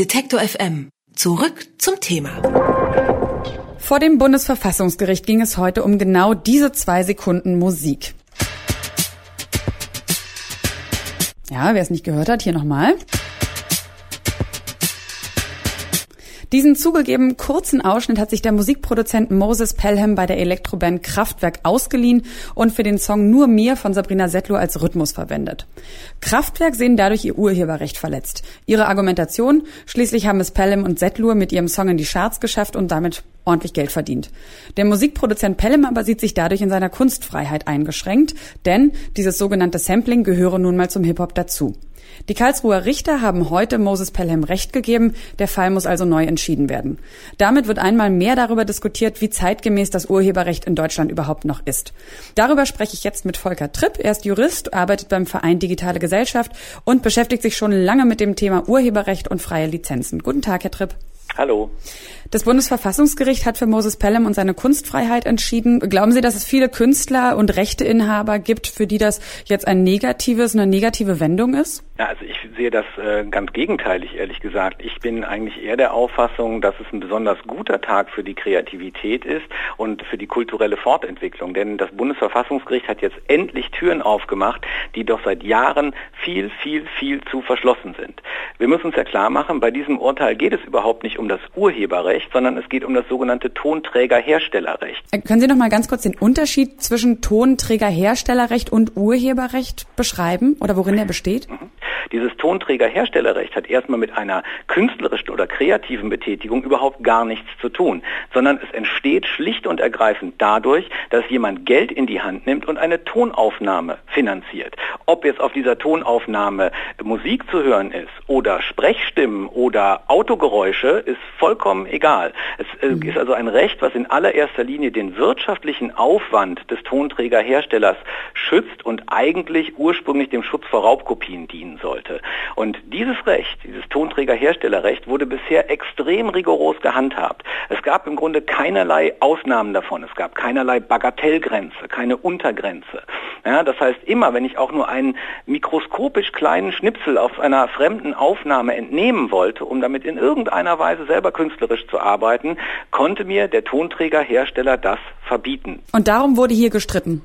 Detektor FM. Zurück zum Thema. Vor dem Bundesverfassungsgericht ging es heute um genau diese zwei Sekunden Musik. Ja, wer es nicht gehört hat, hier nochmal. Diesen zugegeben kurzen Ausschnitt hat sich der Musikproduzent Moses Pelham bei der Elektroband Kraftwerk ausgeliehen und für den Song Nur mir von Sabrina Settler als Rhythmus verwendet. Kraftwerk sehen dadurch ihr Urheberrecht verletzt. Ihre Argumentation, schließlich haben es Pelham und Settler mit ihrem Song in die Charts geschafft und damit ordentlich Geld verdient. Der Musikproduzent Pelham aber sieht sich dadurch in seiner Kunstfreiheit eingeschränkt, denn dieses sogenannte Sampling gehöre nun mal zum Hip-Hop dazu. Die Karlsruher Richter haben heute Moses Pelham Recht gegeben. Der Fall muss also neu entschieden werden. Damit wird einmal mehr darüber diskutiert, wie zeitgemäß das Urheberrecht in Deutschland überhaupt noch ist. Darüber spreche ich jetzt mit Volker Tripp. Er ist Jurist, arbeitet beim Verein Digitale Gesellschaft und beschäftigt sich schon lange mit dem Thema Urheberrecht und freie Lizenzen. Guten Tag, Herr Tripp. Hallo. Das Bundesverfassungsgericht hat für Moses Pelham und seine Kunstfreiheit entschieden. Glauben Sie, dass es viele Künstler und Rechteinhaber gibt, für die das jetzt ein negatives, eine negative Wendung ist? Ja, also ich sehe das äh, ganz gegenteilig, ehrlich gesagt. Ich bin eigentlich eher der Auffassung, dass es ein besonders guter Tag für die Kreativität ist und für die kulturelle Fortentwicklung. Denn das Bundesverfassungsgericht hat jetzt endlich Türen aufgemacht, die doch seit Jahren viel, viel, viel zu verschlossen sind. Wir müssen uns ja klar machen, bei diesem Urteil geht es überhaupt nicht um das Urheberrecht, sondern es geht um das sogenannte Tonträgerherstellerrecht. Äh, können Sie noch mal ganz kurz den Unterschied zwischen Tonträgerherstellerrecht und Urheberrecht beschreiben oder worin er besteht? Mhm. Dieses Tonträgerherstellerrecht hat erstmal mit einer künstlerischen oder kreativen Betätigung überhaupt gar nichts zu tun, sondern es entsteht schlicht und ergreifend dadurch, dass jemand Geld in die Hand nimmt und eine Tonaufnahme finanziert. Ob jetzt auf dieser Tonaufnahme Musik zu hören ist oder Sprechstimmen oder Autogeräusche, ist vollkommen egal. Es äh, mhm. ist also ein Recht, was in allererster Linie den wirtschaftlichen Aufwand des Tonträgerherstellers schützt und eigentlich ursprünglich dem Schutz vor Raubkopien dienen soll sollte. Und dieses Recht, dieses Tonträgerherstellerrecht, wurde bisher extrem rigoros gehandhabt. Es gab im Grunde keinerlei Ausnahmen davon. Es gab keinerlei Bagatellgrenze, keine Untergrenze. Ja, das heißt, immer wenn ich auch nur einen mikroskopisch kleinen Schnipsel auf einer fremden Aufnahme entnehmen wollte, um damit in irgendeiner Weise selber künstlerisch zu arbeiten, konnte mir der Tonträgerhersteller das verbieten. Und darum wurde hier gestritten.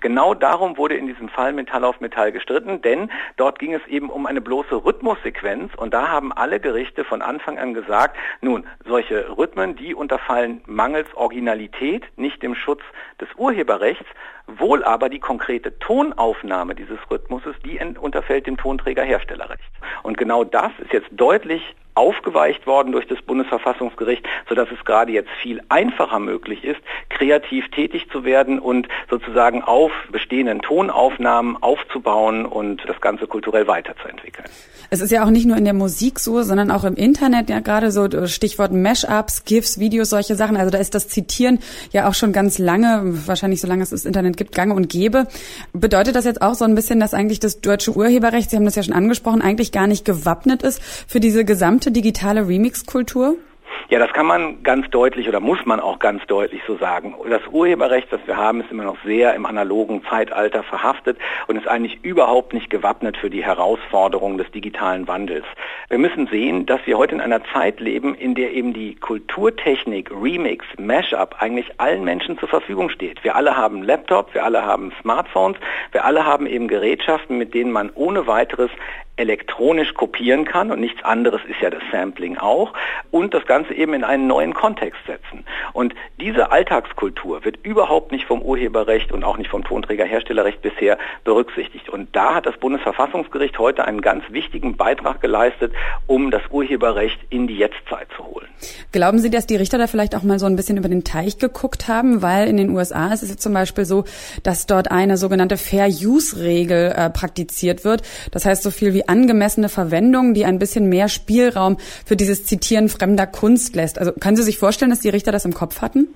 Genau darum wurde in diesem Fall Metall auf Metall gestritten, denn dort ging es eben um eine bloße Rhythmussequenz und da haben alle Gerichte von Anfang an gesagt, nun, solche Rhythmen, die unterfallen mangels Originalität, nicht dem Schutz des Urheberrechts, wohl aber die konkrete Tonaufnahme dieses Rhythmuses, die unterfällt dem Tonträgerherstellerrecht. Und genau das ist jetzt deutlich aufgeweicht worden durch das Bundesverfassungsgericht, sodass es gerade jetzt viel einfacher möglich ist, kreativ tätig zu werden und sozusagen auf bestehenden Tonaufnahmen aufzubauen und das Ganze kulturell weiterzuentwickeln. Es ist ja auch nicht nur in der Musik so, sondern auch im Internet, ja gerade so äh, Stichwort Mashups, GIFs, Videos, solche Sachen. Also da ist das Zitieren ja auch schon ganz lange, wahrscheinlich so lange es das Internet gibt, gange und gäbe. Bedeutet das jetzt auch so ein bisschen, dass eigentlich das deutsche Urheberrecht, Sie haben das ja schon angesprochen, eigentlich gar nicht gewappnet ist für diese gesamte gesamte digitale Remix-Kultur? Ja, das kann man ganz deutlich oder muss man auch ganz deutlich so sagen. Das Urheberrecht, das wir haben, ist immer noch sehr im analogen Zeitalter verhaftet und ist eigentlich überhaupt nicht gewappnet für die Herausforderungen des digitalen Wandels. Wir müssen sehen, dass wir heute in einer Zeit leben, in der eben die Kulturtechnik, Remix, Mashup eigentlich allen Menschen zur Verfügung steht. Wir alle haben Laptops, wir alle haben Smartphones, wir alle haben eben Gerätschaften, mit denen man ohne weiteres elektronisch kopieren kann und nichts anderes ist ja das Sampling auch und das Ganze eben in einen neuen Kontext setzen. Und diese Alltagskultur wird überhaupt nicht vom Urheberrecht und auch nicht vom Tonträgerherstellerrecht bisher berücksichtigt. Und da hat das Bundesverfassungsgericht heute einen ganz wichtigen Beitrag geleistet, um das Urheberrecht in die Jetztzeit zu holen. Glauben Sie, dass die Richter da vielleicht auch mal so ein bisschen über den Teich geguckt haben? Weil in den USA ist es jetzt zum Beispiel so, dass dort eine sogenannte Fair-Use-Regel äh, praktiziert wird. Das heißt so viel wie angemessene Verwendung, die ein bisschen mehr Spielraum für dieses Zitieren fremder Kunst lässt. Also können Sie sich vorstellen, dass die Richter das im Kopf hatten?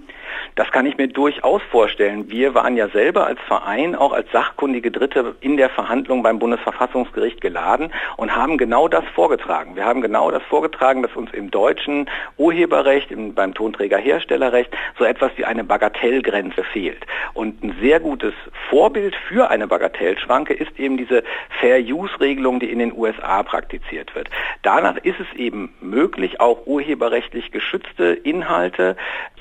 Das kann ich mir durchaus vorstellen. Wir waren ja selber als Verein, auch als sachkundige Dritte in der Verhandlung beim Bundesverfassungsgericht geladen und haben genau das vorgetragen. Wir haben genau das vorgetragen, dass uns im deutschen Urheberrecht, im, beim Tonträgerherstellerrecht so etwas wie eine Bagatellgrenze fehlt. Und ein sehr gutes Vorbild für eine Bagatellschranke ist eben diese Fair-Use-Regelung, die in den USA praktiziert wird. Danach ist es eben möglich, auch urheberrechtlich geschützte Inhalte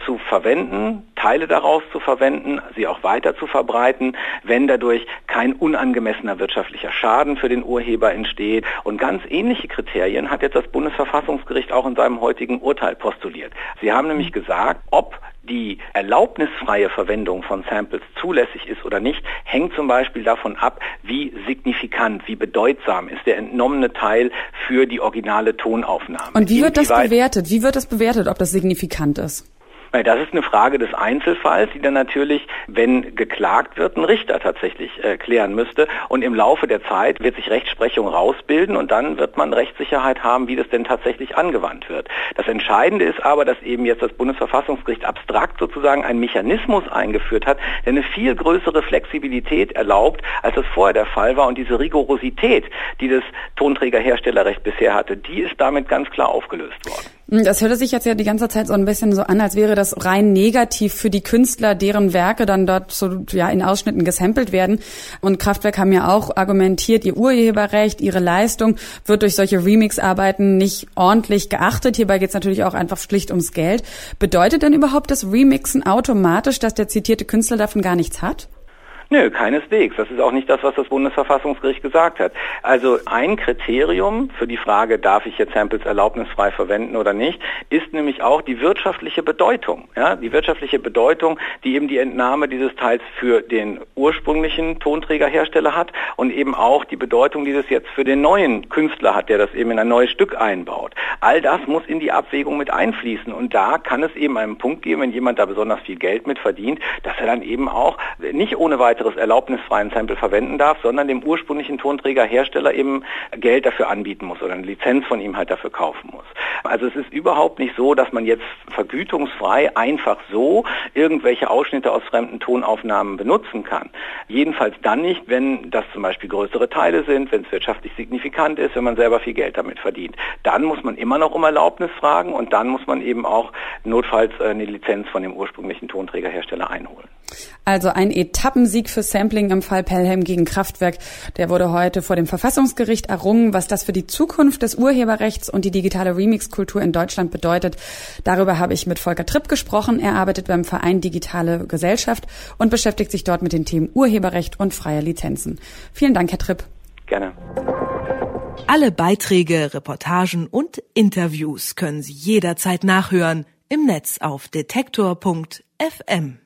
zu verwenden, Teile daraus zu verwenden, sie auch weiter zu verbreiten, wenn dadurch kein unangemessener wirtschaftlicher Schaden für den Urheber entsteht. Und ganz ähnliche Kriterien hat jetzt das Bundesverfassungsgericht auch in seinem heutigen Urteil postuliert. Sie haben nämlich gesagt, ob die erlaubnisfreie Verwendung von Samples zulässig ist oder nicht, hängt zum Beispiel davon ab, wie signifikant, wie bedeutsam ist der entnommene Teil für die originale Tonaufnahme. Und wie wird das bewertet? Wie wird das bewertet, ob das signifikant ist? Das ist eine Frage des Einzelfalls, die dann natürlich, wenn geklagt wird, ein Richter tatsächlich äh, klären müsste. Und im Laufe der Zeit wird sich Rechtsprechung rausbilden und dann wird man Rechtssicherheit haben, wie das denn tatsächlich angewandt wird. Das Entscheidende ist aber, dass eben jetzt das Bundesverfassungsgericht abstrakt sozusagen einen Mechanismus eingeführt hat, der eine viel größere Flexibilität erlaubt, als das vorher der Fall war. Und diese Rigorosität, die das Tonträgerherstellerrecht bisher hatte, die ist damit ganz klar aufgelöst worden. Das hörte sich jetzt ja die ganze Zeit so ein bisschen so an, als wäre das rein negativ für die Künstler, deren Werke dann dort so ja in Ausschnitten gesampelt werden. Und Kraftwerk haben ja auch argumentiert, ihr Urheberrecht, ihre Leistung wird durch solche Remix-Arbeiten nicht ordentlich geachtet. Hierbei geht es natürlich auch einfach schlicht ums Geld. Bedeutet denn überhaupt das Remixen automatisch, dass der zitierte Künstler davon gar nichts hat? Nö, keineswegs. Das ist auch nicht das, was das Bundesverfassungsgericht gesagt hat. Also ein Kriterium für die Frage, darf ich jetzt Samples erlaubnisfrei verwenden oder nicht, ist nämlich auch die wirtschaftliche Bedeutung. Ja, die wirtschaftliche Bedeutung, die eben die Entnahme dieses Teils für den ursprünglichen Tonträgerhersteller hat und eben auch die Bedeutung, die das jetzt für den neuen Künstler hat, der das eben in ein neues Stück einbaut. All das muss in die Abwägung mit einfließen und da kann es eben einen Punkt geben, wenn jemand da besonders viel Geld mit verdient, dass er dann eben auch nicht ohne weiteres weiteres erlaubnisfreien Sample verwenden darf, sondern dem ursprünglichen Tonträgerhersteller eben Geld dafür anbieten muss oder eine Lizenz von ihm halt dafür kaufen muss. Also es ist überhaupt nicht so, dass man jetzt vergütungsfrei einfach so irgendwelche Ausschnitte aus fremden Tonaufnahmen benutzen kann. Jedenfalls dann nicht, wenn das zum Beispiel größere Teile sind, wenn es wirtschaftlich signifikant ist, wenn man selber viel Geld damit verdient. Dann muss man immer noch um Erlaubnis fragen und dann muss man eben auch notfalls äh, eine Lizenz von dem ursprünglichen Tonträgerhersteller einholen. Also ein Etappensieg für Sampling im Fall Pelham gegen Kraftwerk, der wurde heute vor dem Verfassungsgericht errungen. Was das für die Zukunft des Urheberrechts und die digitale Remixkultur in Deutschland bedeutet, darüber habe ich mit Volker Tripp gesprochen. Er arbeitet beim Verein Digitale Gesellschaft und beschäftigt sich dort mit den Themen Urheberrecht und freie Lizenzen. Vielen Dank, Herr Tripp. Gerne. Alle Beiträge, Reportagen und Interviews können Sie jederzeit nachhören im Netz auf detektor.fm.